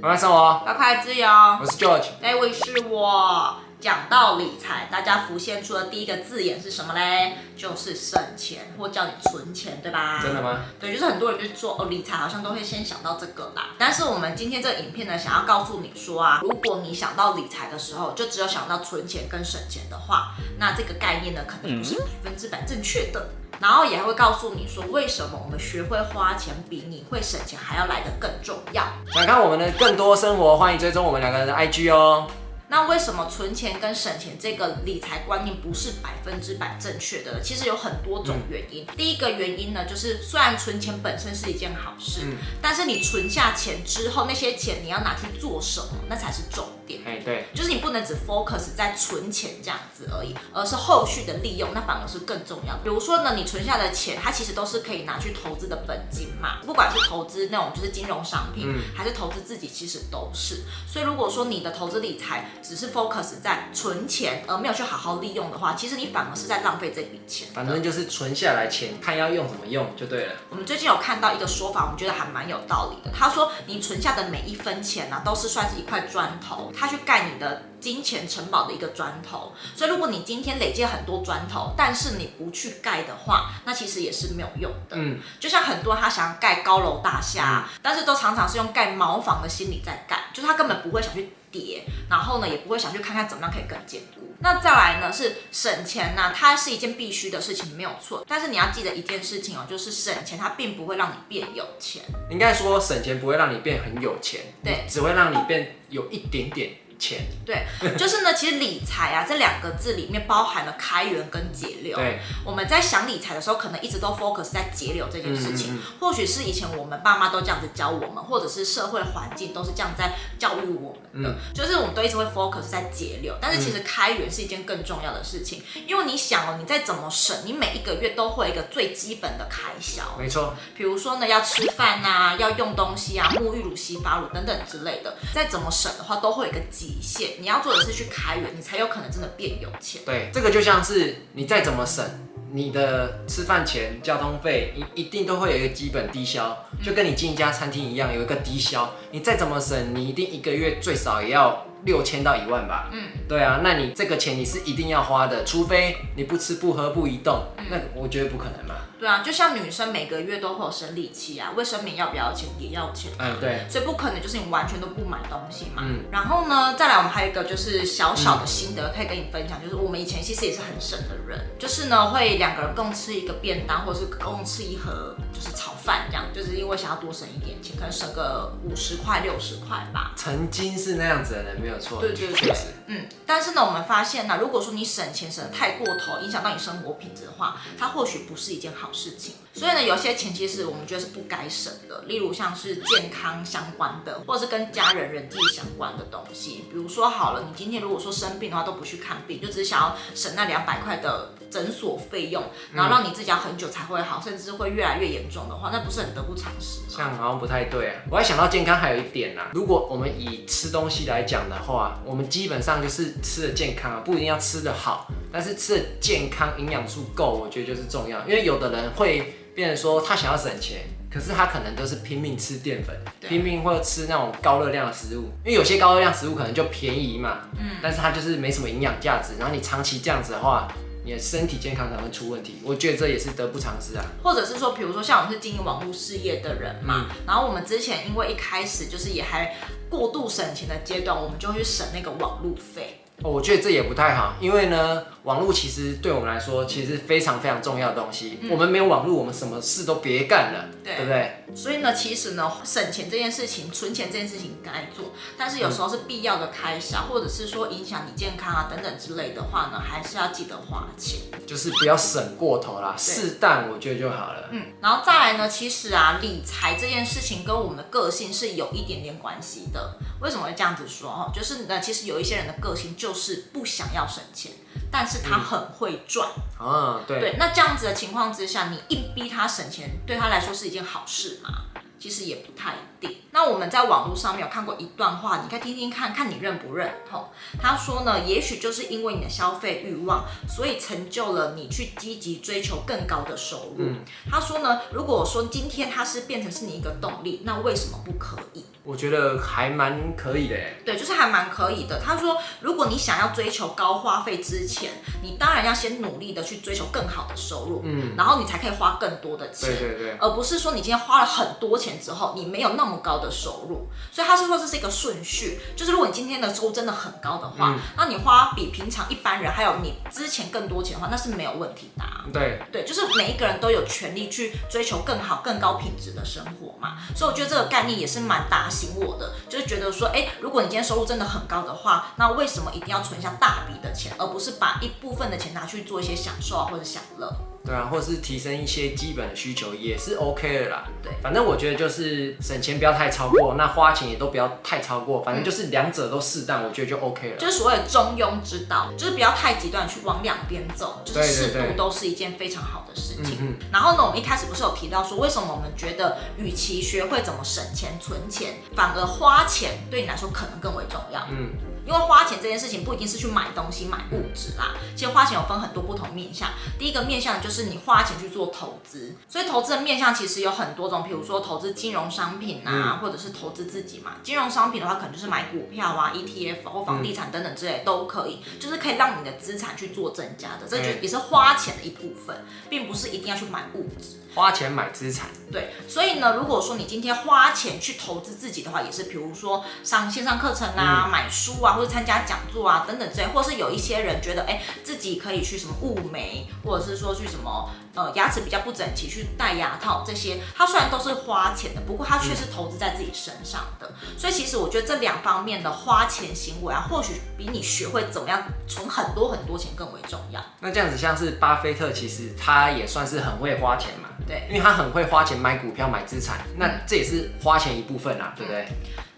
快来生活，快快自由。我是 George，那位是我。讲到理财，大家浮现出的第一个字眼是什么嘞？就是省钱，或叫你存钱，对吧？真的吗？对，就是很多人就做哦，理财好像都会先想到这个啦。但是我们今天这个影片呢，想要告诉你说啊，如果你想到理财的时候，就只有想到存钱跟省钱的话，那这个概念呢，可能不是百分之百正确的。然后也会告诉你说，为什么我们学会花钱比你会省钱还要来得更重要。想看我们的更多生活，欢迎追踪我们两个人的 IG 哦。那为什么存钱跟省钱这个理财观念不是百分之百正确的？其实有很多种原因。嗯、第一个原因呢，就是虽然存钱本身是一件好事，嗯、但是你存下钱之后，那些钱你要拿去做什么，那才是重点。哎，对，就是你不能只 focus 在存钱这样子而已，而是后续的利用，那反而是更重要的。比如说呢，你存下的钱，它其实都是可以拿去投资的本金嘛，不管是投资那种就是金融商品，嗯、还是投资自己，其实都是。所以如果说你的投资理财，只是 focus 在存钱，而没有去好好利用的话，其实你反而是在浪费这笔钱。反正就是存下来钱，看要用怎么用就对了。我们最近有看到一个说法，我们觉得还蛮有道理的。他说，你存下的每一分钱呢、啊，都是算是一块砖头，他去盖你的金钱城堡的一个砖头。所以如果你今天累积很多砖头，但是你不去盖的话，那其实也是没有用的。嗯，就像很多人他想要盖高楼大厦，嗯、但是都常常是用盖茅房的心理在盖，就是他根本不会想去。叠，然后呢，也不会想去看看怎么样可以更坚固。那再来呢，是省钱呢、啊，它是一件必须的事情，没有错。但是你要记得一件事情哦，就是省钱它并不会让你变有钱。应该说省钱不会让你变很有钱，对，只会让你变有一点点。钱对，就是呢，其实理财啊这两个字里面包含了开源跟节流。对，我们在想理财的时候，可能一直都 focus 在节流这件事情。嗯嗯嗯，或许是以前我们爸妈都这样子教我们，或者是社会环境都是这样在教育我们的，嗯、就是我们都一直会 focus 在节流。但是其实开源是一件更重要的事情，因为你想哦，你再怎么省，你每一个月都会有一个最基本的开销。没错，比如说呢，要吃饭啊，要用东西啊，沐浴乳、洗发乳等等之类的，再怎么省的话，都会有一个基。底线，你要做的是去开源，你才有可能真的变有钱。对，这个就像是你再怎么省，你的吃饭钱、交通费，一一定都会有一个基本低消，就跟你进一家餐厅一样，有一个低消。你再怎么省，你一定一个月最少也要六千到一万吧？嗯，对啊，那你这个钱你是一定要花的，除非你不吃不喝不移动，那我觉得不可能嘛。对啊，就像女生每个月都会有生理期啊，卫生棉要不要钱也要钱，嗯，对，所以不可能就是你完全都不买东西嘛。嗯，然后呢，再来我们还有一个就是小小的心得可以跟你分享，就是我们以前其实也是很省的人，就是呢会两个人共吃一个便当，或者是共吃一盒就是炒饭就是因为想要多省一点钱，可能省个五十块六十块吧。曾经是那样子的人，没有错。对对对。嗯，但是呢，我们发现呢，如果说你省钱省得太过头，影响到你生活品质的话，它或许不是一件好事情，所以呢，有些钱其实我们觉得是不该省的，例如像是健康相关的，或者是跟家人人际相关的东西。比如说好了，你今天如果说生病的话都不去看病，就只是想要省那两百块的诊所费用，然后让你自己要很久才会好，甚至会越来越严重的话，那不是很得不偿失吗？这样好像不太对啊。我还想到健康还有一点啊，如果我们以吃东西来讲的话，我们基本上就是吃的健康啊，不一定要吃的好，但是吃的健康，营养素够，我觉得就是重要。因为有的人会变成说他想要省钱，可是他可能都是拼命吃淀粉，拼命或者吃那种高热量的食物。因为有些高热量食物可能就便宜嘛，嗯，但是它就是没什么营养价值。然后你长期这样子的话，你的身体健康才会出问题。我觉得这也是得不偿失啊。或者是说，比如说像我们是经营网络事业的人嘛，嗯、然后我们之前因为一开始就是也还过度省钱的阶段，我们就会去省那个网络费。哦，我觉得这也不太好，因为呢，网络其实对我们来说，其实是非常非常重要的东西。嗯、我们没有网络，我们什么事都别干了，对，对不对？所以呢，其实呢，省钱这件事情、存钱这件事情该做，但是有时候是必要的开销，或者是说影响你健康啊等等之类的话呢，还是要记得花钱，就是不要省过头啦，适当我觉得就好了。嗯，然后再来呢，其实啊，理财这件事情跟我们的个性是有一点点关系的。为什么会这样子说？哦，就是呢，其实有一些人的个性就是不想要省钱，但是他很会赚。嗯、啊，对。对，那这样子的情况之下，你硬逼他省钱，对他来说是一件好事吗？其实也不太一定。那我们在网络上面有看过一段话，你可以听听看看你认不认同。他说呢，也许就是因为你的消费欲望，所以成就了你去积极追求更高的收入。嗯、他说呢，如果说今天他是变成是你一个动力，那为什么不可以？我觉得还蛮可以的。对，就是还蛮可以的。他说，如果你想要追求高花费之前，你当然要先努力的去追求更好的收入，嗯，然后你才可以花更多的钱，对对对，而不是说你今天花了很多钱。之后你没有那么高的收入，所以他是说这是一个顺序，就是如果你今天的收入真的很高的话，嗯、那你花比平常一般人还有你之前更多钱的话，那是没有问题的、啊。对对，就是每一个人都有权利去追求更好、更高品质的生活嘛。所以我觉得这个概念也是蛮打醒我的，就是觉得说，哎，如果你今天收入真的很高的话，那为什么一定要存下大笔的钱，而不是把一部分的钱拿去做一些享受啊或者享乐？对啊，或是提升一些基本的需求也是 OK 的啦。对，反正我觉得就是省钱不要太超过，那花钱也都不要太超过，反正就是两者都适当，我觉得就 OK 了。就是所谓中庸之道，就是不要太极端去往两边走，就是适度都是一件非常好的事情。然后呢，我们一开始不是有提到说，为什么我们觉得与其学会怎么省钱存钱，反而花钱对你来说可能更为重要？嗯。因为花钱这件事情不一定是去买东西、买物质啦，其实花钱有分很多不同面向。第一个面向就是你花钱去做投资，所以投资的面向其实有很多种，比如说投资金融商品啊，或者是投资自己嘛。金融商品的话，可能就是买股票啊、ETF 或房地产等等之类都可以，就是可以让你的资产去做增加的，这就也是花钱的一部分，并不是一定要去买物质。花钱买资产，对，所以呢，如果说你今天花钱去投资自己的话，也是比如说上线上课程啊、嗯、买书啊，或者参加讲座啊等等之类，或是有一些人觉得，哎，自己可以去什么雾眉，或者是说去什么呃牙齿比较不整齐去戴牙套这些，它虽然都是花钱的，不过它却是投资在自己身上的。嗯、所以其实我觉得这两方面的花钱行为啊，或许比你学会怎么样存很多很多钱更为重要。那这样子像是巴菲特，其实他也算是很会花钱嘛。对，因为他很会花钱买股票、买资产，那这也是花钱一部分啊，对不对？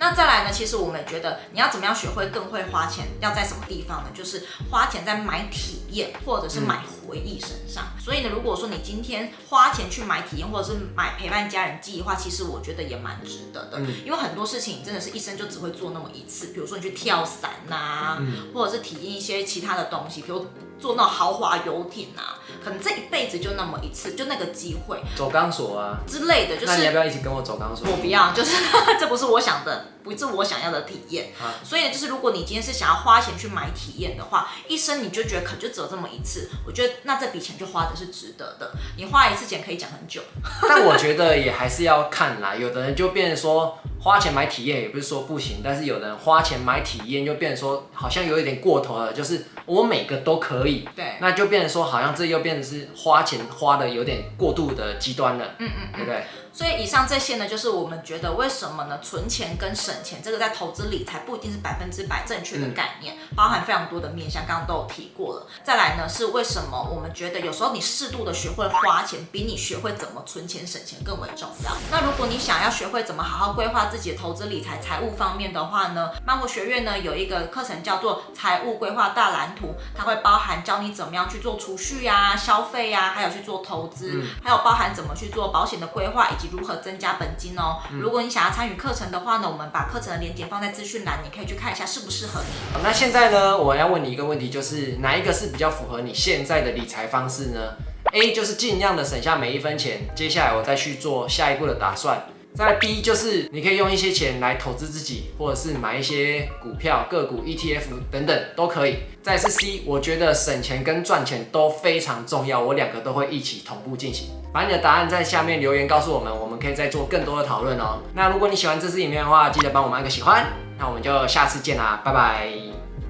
那再来呢？其实我们也觉得你要怎么样学会更会花钱，要在什么地方呢？就是花钱在买体验或者是买回忆身上。嗯、所以呢，如果说你今天花钱去买体验或者是买陪伴家人记忆的话，其实我觉得也蛮值得的。嗯、因为很多事情真的是一生就只会做那么一次，比如说你去跳伞呐、啊，嗯、或者是体验一些其他的东西，比如坐那种豪华游艇啊，可能这一辈子就那么一次，就那个机会。走钢索啊之类的，就是那你要不要一起跟我走钢索？我不要，就是 这不是我想的。不是我想要的体验，啊、所以就是如果你今天是想要花钱去买体验的话，一生你就觉得可就只有这么一次，我觉得那这笔钱就花的是值得的。你花一次钱可以讲很久，但我觉得也还是要看啦。有的人就变成说花钱买体验也不是说不行，但是有的人花钱买体验就变成说好像有一点过头了，就是我每个都可以，对，那就变成说好像这又变成是花钱花的有点过度的极端了，嗯嗯，对不对？所以以上这些呢，就是我们觉得为什么呢？存钱跟省钱这个在投资理财不一定是百分之百正确的概念，嗯、包含非常多的面向，刚刚都有提过了。再来呢，是为什么我们觉得有时候你适度的学会花钱，比你学会怎么存钱省钱更为重要。那如果你想要学会怎么好好规划自己的投资理财财务方面的话呢，漫活学院呢有一个课程叫做财务规划大蓝图，它会包含教你怎么样去做储蓄呀、啊、消费呀、啊，还有去做投资，嗯、还有包含怎么去做保险的规划以及如何增加本金哦。嗯、如果你想要参与课程的话呢，我们把课程的链接放在资讯栏，你可以去看一下适不适合你。那现在呢，我要问你一个问题，就是哪一个是比较符合你现在的理财方式呢？A 就是尽量的省下每一分钱，接下来我再去做下一步的打算。再 B 就是你可以用一些钱来投资自己，或者是买一些股票、个股、ETF 等等都可以。再是 C，我觉得省钱跟赚钱都非常重要，我两个都会一起同步进行。把你的答案在下面留言告诉我们，我们可以再做更多的讨论哦。那如果你喜欢这支影片的话，记得帮我们按个喜欢。那我们就下次见啦，拜拜。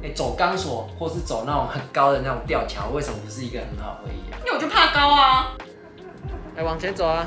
哎，走钢索或是走那种很高的那种吊桥，为什么不是一个很好回忆啊？因为我就怕高啊。哎，往前走啊。